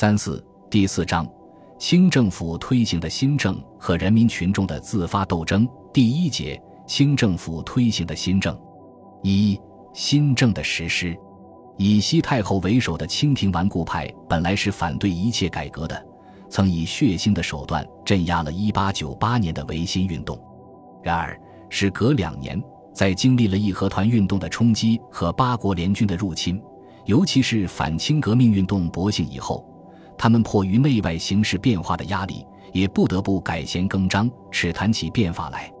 三四第四章，清政府推行的新政和人民群众的自发斗争。第一节，清政府推行的新政。一新政的实施。以西太后为首的清廷顽固派本来是反对一切改革的，曾以血腥的手段镇压了1898年的维新运动。然而，时隔两年，在经历了义和团运动的冲击和八国联军的入侵，尤其是反清革命运动勃兴以后，他们迫于内外形势变化的压力，也不得不改弦更张，只谈起变法来。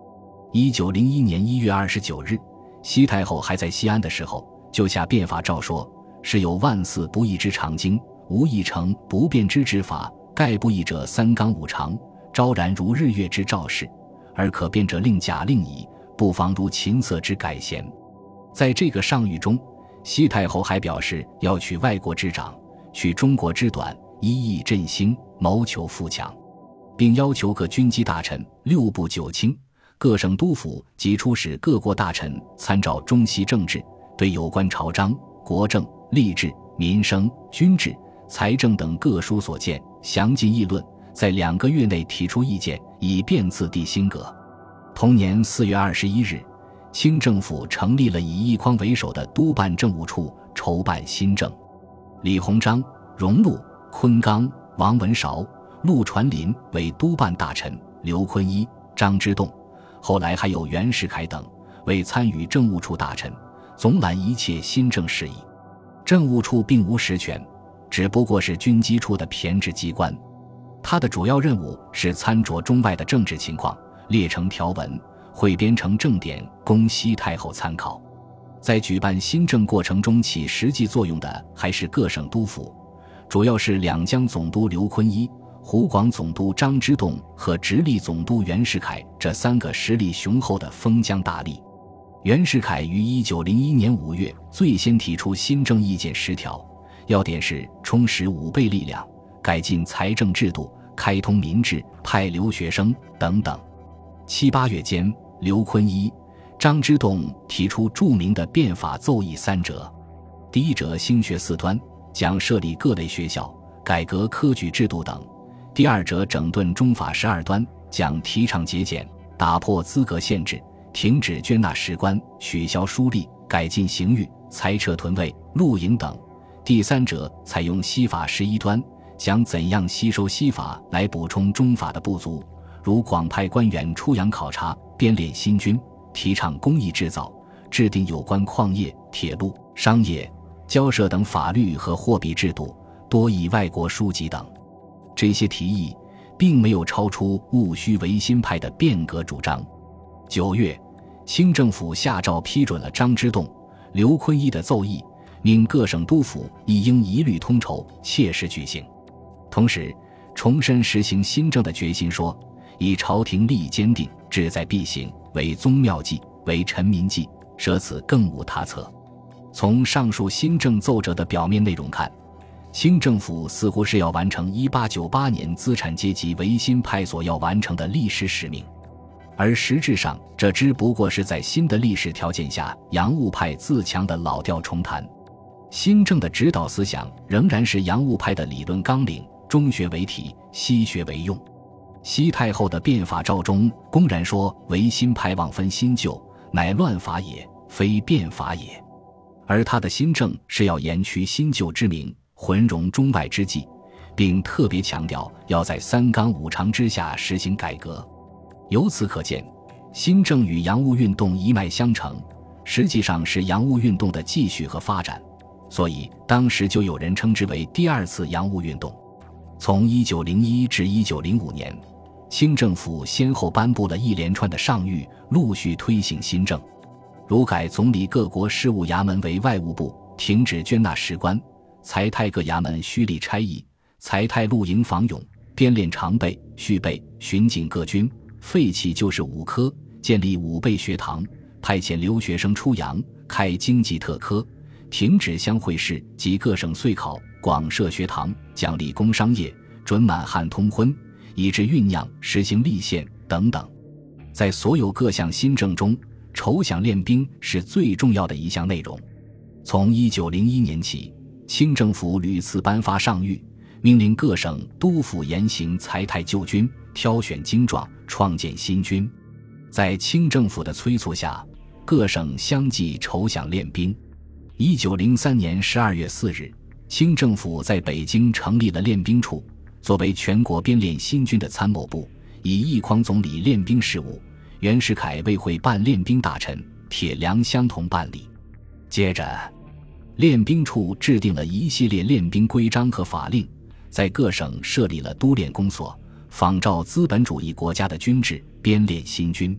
1901年1月29日，西太后还在西安的时候。就下变法诏说：“是有万死不义之常经，无一成不变之之法。盖不义者，三纲五常，昭然如日月之照事；而可变者，令假令乙，不妨如琴瑟之改弦。”在这个上谕中，西太后还表示要取外国之长，取中国之短，一意振兴，谋求富强，并要求各军机大臣、六部九卿、各省督府及出使各国大臣参照中西政治。对有关朝章、国政、吏治、民生、军制、财政等各书所见详尽议论，在两个月内提出意见，以便次第新革。同年四月二十一日，清政府成立了以奕匡为首的督办政务处，筹办新政。李鸿章、荣禄、昆刚、王文韶、陆传林为督办大臣，刘坤一、张之洞，后来还有袁世凯等为参与政务处大臣。总揽一切新政事宜，政务处并无实权，只不过是军机处的偏执机关。他的主要任务是参酌中外的政治情况，列成条文，汇编成正典，供西太后参考。在举办新政过程中起实际作用的还是各省督府，主要是两江总督刘坤一、湖广总督张之洞和直隶总督袁世凯这三个实力雄厚的封疆大吏。袁世凯于一九零一年五月最先提出新政意见十条，要点是充实武备力量、改进财政制度、开通民智、派留学生等等。七八月间，刘坤一、张之洞提出著名的变法奏议三折：第一折兴学四端，讲设立各类学校、改革科举制度等；第二折整顿中法十二端，讲提倡节俭、打破资格限制。停止捐纳史官，取消书吏，改进刑狱，裁撤屯卫、露营等。第三者采用西法十一端，想怎样吸收西法来补充中法的不足，如广派官员出洋考察，编练新军，提倡工艺制造，制定有关矿业、铁路、商业、交涉等法律和货币制度，多以外国书籍等。这些提议并没有超出戊戌维新派的变革主张。九月，清政府下诏批准了张之洞、刘坤一的奏议，命各省督府亦应一律通筹，切实举行。同时，重申实行新政的决心，说以朝廷立坚定，志在必行，为宗庙计，为臣民计，舍此更无他策。从上述新政奏折的表面内容看，清政府似乎是要完成1898年资产阶级维新派所要完成的历史使命。而实质上，这只不过是在新的历史条件下，洋务派自强的老调重弹。新政的指导思想仍然是洋务派的理论纲领：中学为体，西学为用。西太后的变法诏中公然说：“维新派妄分新旧，乃乱法也，非变法也。”而他的新政是要延续新旧之名，浑融中外之际，并特别强调要在三纲五常之下实行改革。由此可见，新政与洋务运动一脉相承，实际上是洋务运动的继续和发展，所以当时就有人称之为第二次洋务运动。从1901至1905年，清政府先后颁布了一连串的上谕，陆续推行新政，如改总理各国事务衙门为外务部，停止捐纳史官，裁汰各衙门虚吏差役，裁汰露营访勇，编练常备、续备、巡警各军。废弃旧武科，建立武备学堂，派遣留学生出洋，开经济特科，停止乡会试及各省岁考，广设学堂，奖励工商业，准满汉通婚，以致酝酿实行立宪等等。在所有各项新政中，筹饷练兵是最重要的一项内容。从一九零一年起，清政府屡次颁发上谕，命令各省督抚严刑裁汰旧军，挑选精壮，创建新军。在清政府的催促下，各省相继筹饷练兵。一九零三年十二月四日，清政府在北京成立了练兵处，作为全国编练新军的参谋部，以一匡总理练兵事务，袁世凯为会办练兵大臣铁良相同办理。接着，练兵处制定了一系列练兵规章和法令，在各省设立了督练公所，仿照资本主义国家的军制编练新军。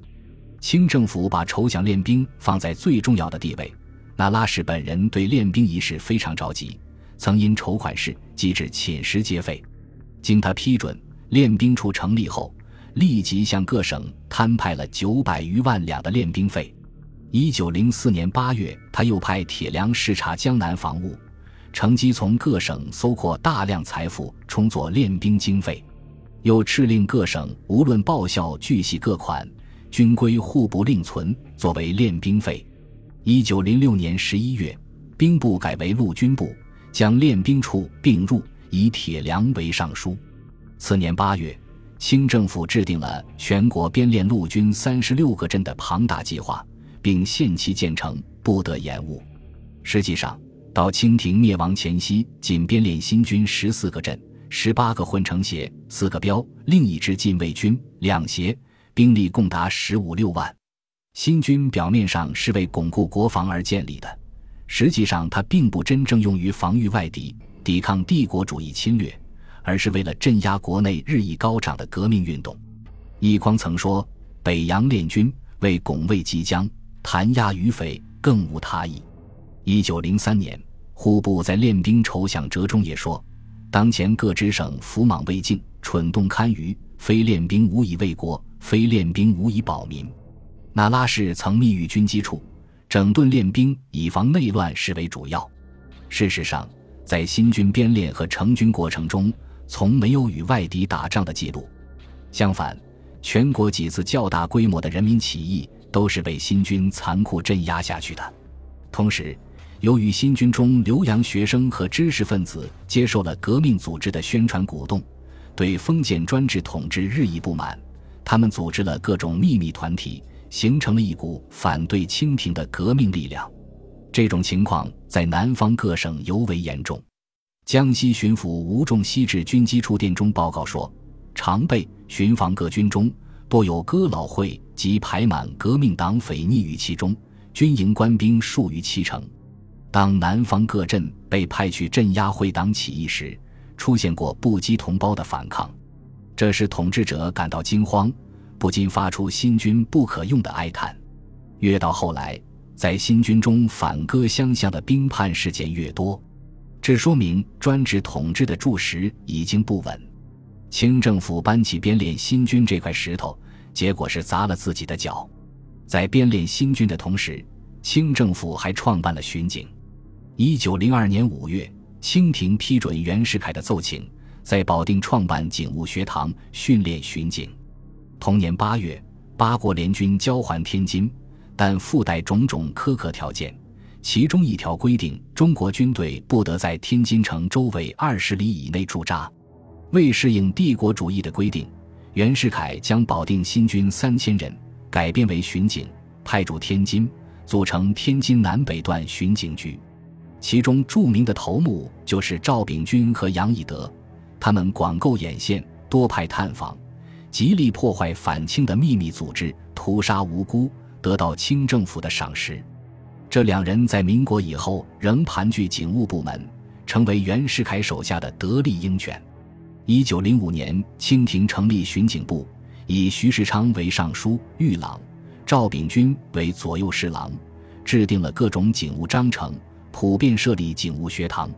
清政府把筹饷练兵放在最重要的地位。那拉氏本人对练兵一事非常着急，曾因筹款事机致寝食皆废。经他批准，练兵处成立后，立即向各省摊派了九百余万两的练兵费。一九零四年八月，他又派铁良视察江南防务，乘机从各省搜获大量财富，充作练兵经费。又敕令各省无论报效巨细各款，均归户部另存，作为练兵费。一九零六年十一月，兵部改为陆军部，将练兵处并入，以铁良为尚书。次年八月，清政府制定了全国编练陆军三十六个镇的庞大计划，并限期建成，不得延误。实际上，到清廷灭亡前夕，仅编练新军十四个镇、十八个混成协、四个标，另一支禁卫军两协，兵力共达十五六万。新军表面上是为巩固国防而建立的，实际上它并不真正用于防御外敌、抵抗帝国主义侵略，而是为了镇压国内日益高涨的革命运动。易匡曾说：“北洋练军为拱卫即将，弹压余匪，更无他意。”一九零三年，户部在练兵筹饷折中也说：“当前各支省浮莽未尽，蠢动堪舆，非练兵无以为国，非练兵无以保民。”那拉氏曾密谕军机处，整顿练兵，以防内乱，视为主要。事实上，在新军编练和成军过程中，从没有与外敌打仗的记录。相反，全国几次较大规模的人民起义，都是被新军残酷镇压下去的。同时，由于新军中留洋学生和知识分子接受了革命组织的宣传鼓动，对封建专制统治日益不满，他们组织了各种秘密团体。形成了一股反对清廷的革命力量，这种情况在南方各省尤为严重。江西巡抚吴仲西至军机处电中报告说，常备巡防各军中多有哥老会及排满革命党匪逆于其中，军营官兵数于七成。当南方各镇被派去镇压会党起义时，出现过不羁同胞的反抗，这使统治者感到惊慌。不禁发出新军不可用的哀叹。越到后来，在新军中反戈相向的兵叛事件越多，这说明专制统治的柱石已经不稳。清政府搬起编练新军这块石头，结果是砸了自己的脚。在编练新军的同时，清政府还创办了巡警。一九零二年五月，清廷批准袁世凯的奏请，在保定创办警务学堂，训练巡警。同年八月，八国联军交还天津，但附带种种苛刻条件。其中一条规定，中国军队不得在天津城周围二十里以内驻扎。为适应帝国主义的规定，袁世凯将保定新军三千人改编为巡警，派驻天津，组成天津南北段巡警局。其中著名的头目就是赵秉钧和杨以德，他们广构眼线，多派探访。极力破坏反清的秘密组织，屠杀无辜，得到清政府的赏识。这两人在民国以后仍盘踞警务部门，成为袁世凯手下的得力鹰犬。一九零五年，清廷成立巡警部，以徐世昌为尚书、御郎，赵秉钧为左右侍郎，制定了各种警务章程，普遍设立警务学堂，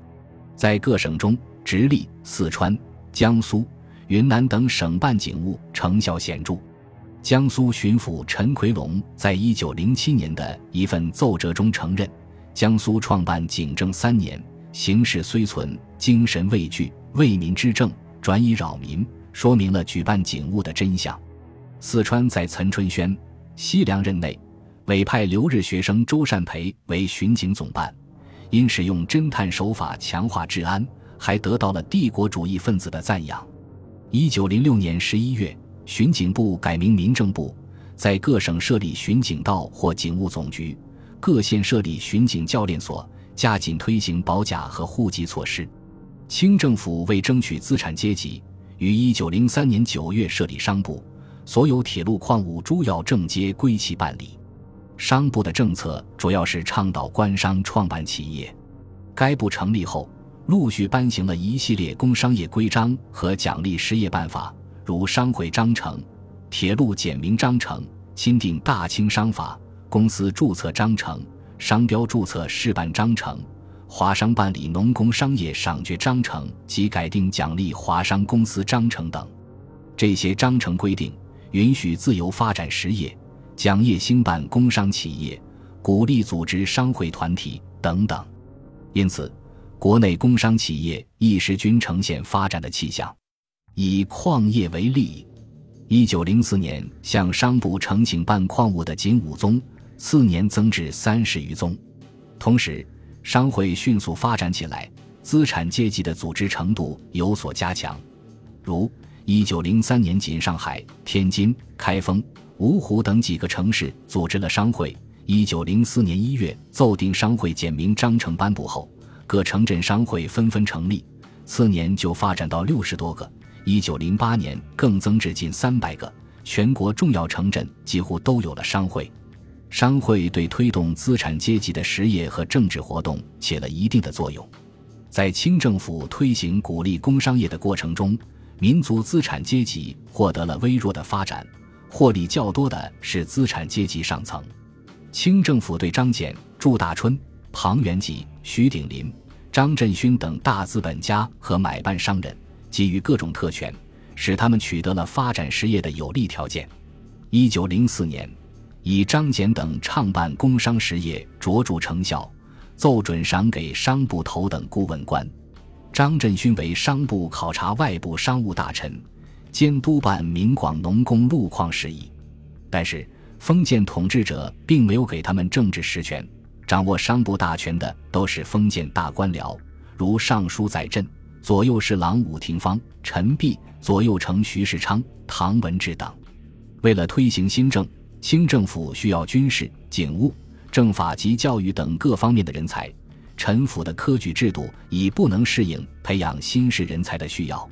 在各省中，直隶、四川、江苏。云南等省办警务成效显著。江苏巡抚陈奎龙在一九零七年的一份奏折中承认，江苏创办警政三年，形势虽存，精神未惧，为民之政转以扰民，说明了举办警务的真相。四川在岑春轩、西凉任内，委派留日学生周善培为巡警总办，因使用侦探手法强化治安。还得到了帝国主义分子的赞扬。一九零六年十一月，巡警部改名民政部，在各省设立巡警道或警务总局，各县设立巡警教练所，加紧推行保甲和户籍措施。清政府为争取资产阶级，于一九零三年九月设立商部，所有铁路、矿物、诸要政皆归其办理。商部的政策主要是倡导官商创办企业。该部成立后。陆续颁行了一系列工商业规章和奖励实业办法，如商会章程、铁路简明章程、钦定大清商法、公司注册章程、商标注册试办章程、华商办理农工商业赏券章程及改定奖励华商公司章程等。这些章程规定允许自由发展实业，奖业兴办工商企业，鼓励组织商会团体等等。因此。国内工商企业一时均呈现发展的气象。以矿业为例，一九零四年向商部呈请办矿物的仅五宗，次年增至三十余宗。同时，商会迅速发展起来，资产阶级的组织程度有所加强。如一九零三年，仅上海、天津、开封、芜湖等几个城市组织了商会。一九零四年一月奏定商会简明章程颁布后。各城镇商会纷纷成立，次年就发展到六十多个，一九零八年更增至近三百个，全国重要城镇几乎都有了商会。商会对推动资产阶级的实业和政治活动起了一定的作用。在清政府推行鼓励工商业的过程中，民族资产阶级获得了微弱的发展，获利较多的是资产阶级上层。清政府对张謇、祝大春。庞元吉、徐鼎林、张振勋等大资本家和买办商人给予各种特权，使他们取得了发展实业的有利条件。一九零四年，以张謇等创办工商实业卓著成效，奏准赏给商部头等顾问官。张振勋为商部考察外部商务大臣，监督办闽广农工路矿事宜。但是，封建统治者并没有给他们政治实权。掌握商部大权的都是封建大官僚，如尚书载振、左右侍郎武廷芳、陈璧、左右丞徐世昌、唐文治等。为了推行新政，清政府需要军事、警务、政法及教育等各方面的人才。陈府的科举制度已不能适应培养新式人才的需要，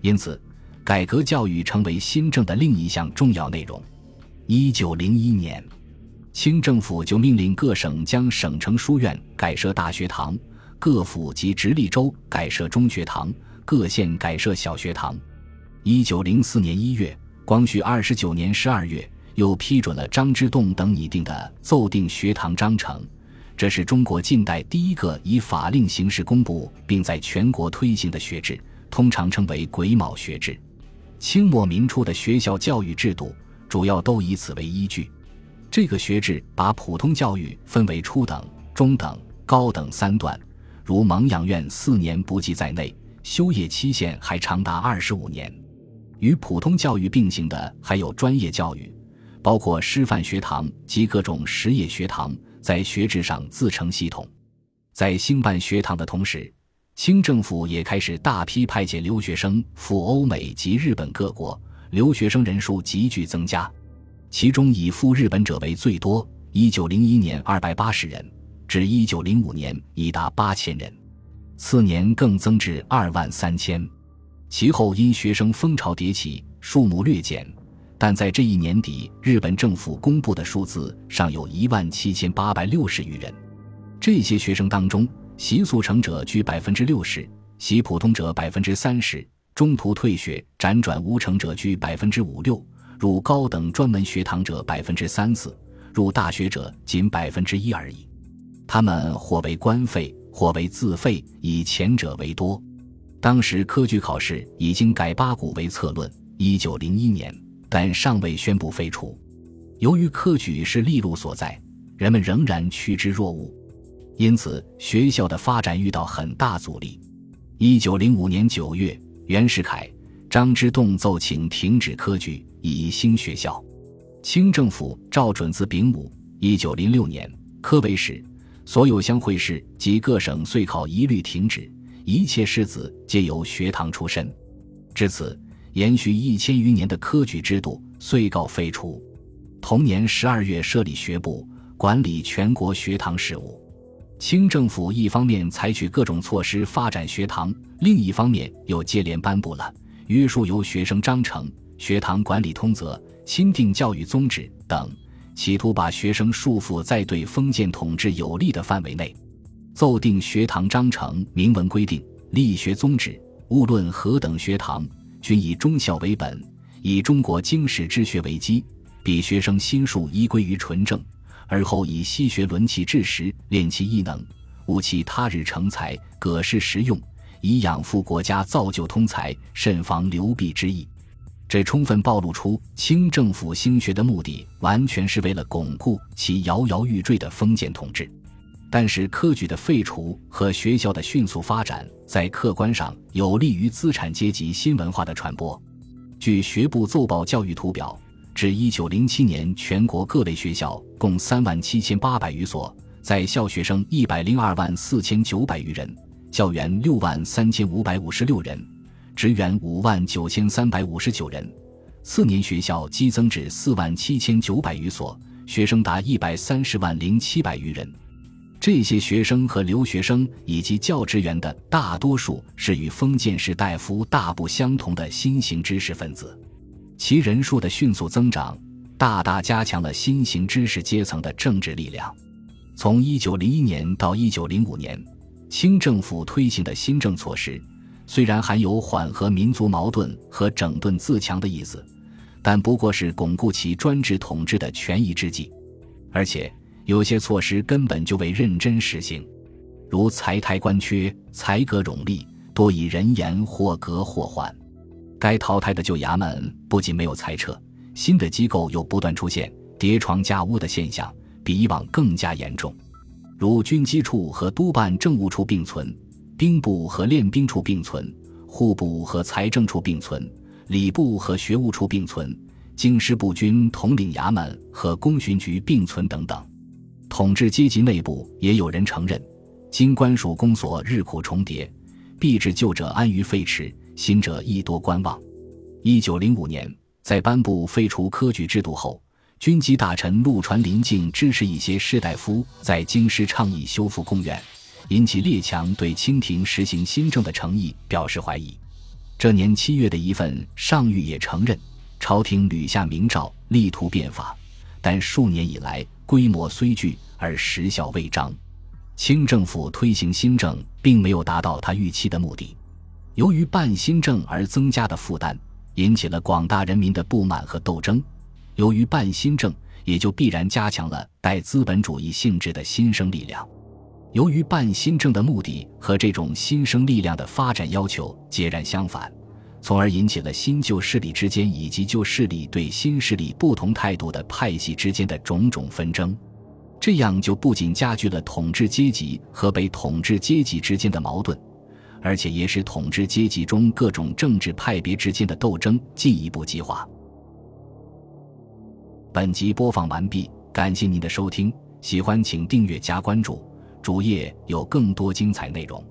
因此，改革教育成为新政的另一项重要内容。一九零一年。清政府就命令各省将省城书院改设大学堂，各府及直隶州改设中学堂，各县改设小学堂。一九零四年一月，光绪二十九年十二月，又批准了张之洞等拟定的奏定学堂章程。这是中国近代第一个以法令形式公布并在全国推行的学制，通常称为癸卯学制。清末民初的学校教育制度主要都以此为依据。这个学制把普通教育分为初等、中等、高等三段，如蒙养院四年不计在内，修业期限还长达二十五年。与普通教育并行的还有专业教育，包括师范学堂及各种实业学堂，在学制上自成系统。在兴办学堂的同时，清政府也开始大批派遣留学生赴欧美及日本各国，留学生人数急剧增加。其中以赴日本者为最多，一九零一年二百八十人，至一九零五年已达八千人，次年更增至二万三千。其后因学生风潮迭起，数目略减，但在这一年底，日本政府公布的数字尚有一万七千八百六十余人。这些学生当中，习速成者居百分之六十，习普通者百分之三十，中途退学辗转无成者居百分之五六。入高等专门学堂者百分之三四，入大学者仅百分之一而已。他们或为官费，或为自费，以前者为多。当时科举考试已经改八股为策论，一九零一年，但尚未宣布废除。由于科举是利禄所在，人们仍然趋之若鹜，因此学校的发展遇到很大阻力。一九零五年九月，袁世凯。张之洞奏请停止科举，以兴学校。清政府照准字丙午，一九零六年，科为始，所有乡会试及各省岁考一律停止，一切士子皆由学堂出身。至此，延续一千余年的科举制度遂告废除。同年十二月，设立学部，管理全国学堂事务。清政府一方面采取各种措施发展学堂，另一方面又接连颁布了约束由学生章程、学堂管理通则、钦定教育宗旨等，企图把学生束缚在对封建统治有利的范围内。奏定学堂章程，明文规定立学宗旨。无论何等学堂，均以忠孝为本，以中国经史之学为基，比学生心术依归于纯正，而后以西学论其志识，练其艺能，务其他日成才，葛事实用，以养父国家，造就通才，慎防流弊之意。这充分暴露出清政府兴学的目的，完全是为了巩固其摇摇欲坠的封建统治。但是科举的废除和学校的迅速发展，在客观上有利于资产阶级新文化的传播。据学部奏报教育图表，至一九零七年，全国各类学校共三万七千八百余所，在校学生一百零二万四千九百余人，教员六万三千五百五十六人，职员五万九千三百五十九人。次年，学校激增至四万七千九百余所，学生达一百三十万零七百余人。这些学生和留学生以及教职员的大多数是与封建士大夫大不相同的新型知识分子，其人数的迅速增长，大大加强了新型知识阶层的政治力量。从1901年到1905年，清政府推行的新政措施，虽然含有缓和民族矛盾和整顿自强的意思，但不过是巩固其专制统治的权宜之计，而且。有些措施根本就未认真实行，如裁台官缺、才阁冗吏，多以人言或革或缓。该淘汰的旧衙门不仅没有裁撤，新的机构又不断出现叠床架屋的现象，比以往更加严重。如军机处和督办政务处并存，兵部和练兵处并存，户部和财政处并存，礼部和学务处并存，京师步军统领衙门和公巡局并存等等。统治阶级内部也有人承认，京官署公所日苦重叠，必致旧者安于废弛，新者亦多观望。一九零五年，在颁布废除科举制度后，军机大臣陆传林竟支持一些士大夫在京师倡议修复公园，引起列强对清廷实行新政的诚意表示怀疑。这年七月的一份上谕也承认，朝廷屡下明诏，力图变法，但数年以来规模虽巨。而时效未彰，清政府推行新政并没有达到他预期的目的。由于办新政而增加的负担，引起了广大人民的不满和斗争。由于办新政，也就必然加强了带资本主义性质的新生力量。由于办新政的目的和这种新生力量的发展要求截然相反，从而引起了新旧势力之间以及旧势力对新势力不同态度的派系之间的种种纷争。这样就不仅加剧了统治阶级和被统治阶级之间的矛盾，而且也使统治阶级中各种政治派别之间的斗争进一步激化。本集播放完毕，感谢您的收听，喜欢请订阅加关注，主页有更多精彩内容。